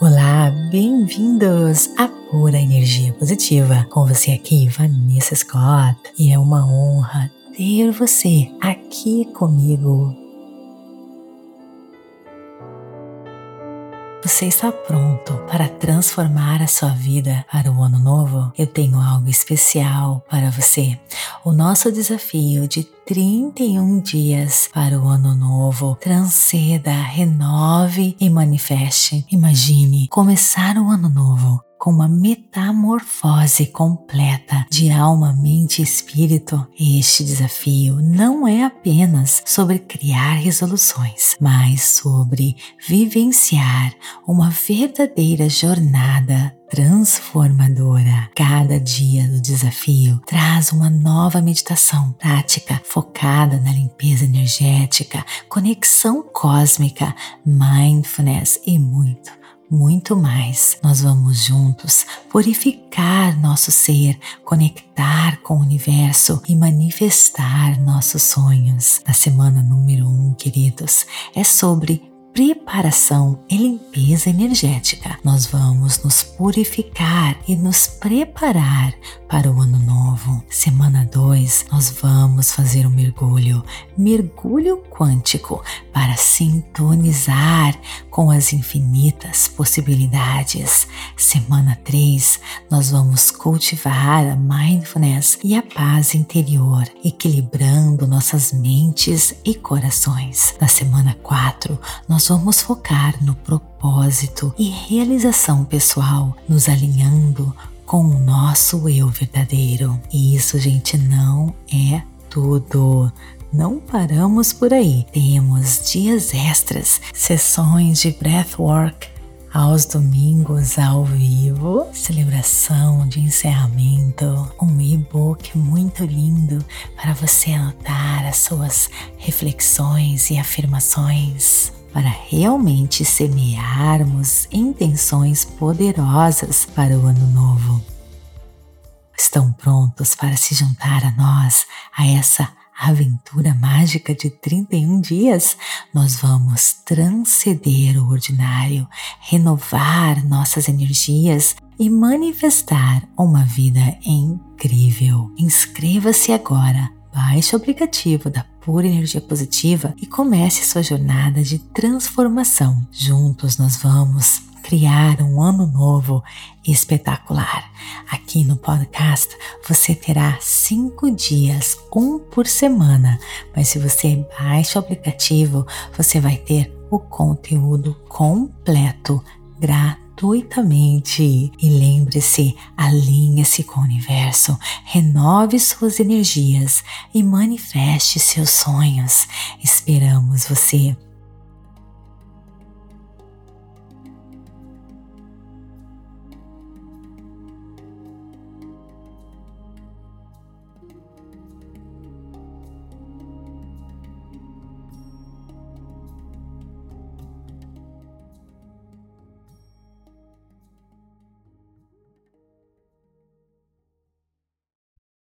Olá, bem-vindos à Pura Energia Positiva. Com você aqui, Vanessa Scott, e é uma honra ter você aqui comigo. Você está pronto para transformar a sua vida para o ano novo? Eu tenho algo especial para você. O nosso desafio de 31 dias para o ano novo. Transceda, renove e manifeste. Imagine começar o ano novo com uma metamorfose completa de alma, mente e espírito. Este desafio não é apenas sobre criar resoluções, mas sobre vivenciar uma verdadeira jornada transformadora. Cada dia do desafio traz uma nova meditação prática focada na limpeza energética, conexão cósmica, mindfulness e muito muito mais. Nós vamos juntos purificar nosso ser, conectar com o universo e manifestar nossos sonhos. Na semana número 1, um, queridos, é sobre preparação e limpeza energética. Nós vamos nos purificar e nos preparar para o ano novo. Semana 2, nós vamos fazer um mergulho, mergulho quântico, para sintonizar com as infinitas possibilidades. Semana 3, nós vamos cultivar a mindfulness e a paz interior, equilibrando nossas mentes e corações. Na semana 4, nós vamos focar no propósito e realização pessoal, nos alinhando com o nosso eu verdadeiro. E isso, gente, não é tudo. Não paramos por aí. Temos dias extras, sessões de breathwork aos domingos ao vivo, celebração de encerramento, um e-book muito lindo para você anotar as suas reflexões e afirmações para realmente semearmos intenções poderosas para o ano novo. Estão prontos para se juntar a nós, a essa aventura mágica de 31 dias? Nós vamos transcender o ordinário, renovar nossas energias e manifestar uma vida incrível. Inscreva-se agora Baixe o aplicativo da Pura Energia Positiva e comece sua jornada de transformação. Juntos nós vamos criar um ano novo espetacular. Aqui no podcast você terá cinco dias, um por semana, mas se você baixa o aplicativo, você vai ter o conteúdo completo gratuito gratuitamente. E lembre-se, alinhe-se com o universo, renove suas energias e manifeste seus sonhos. Esperamos você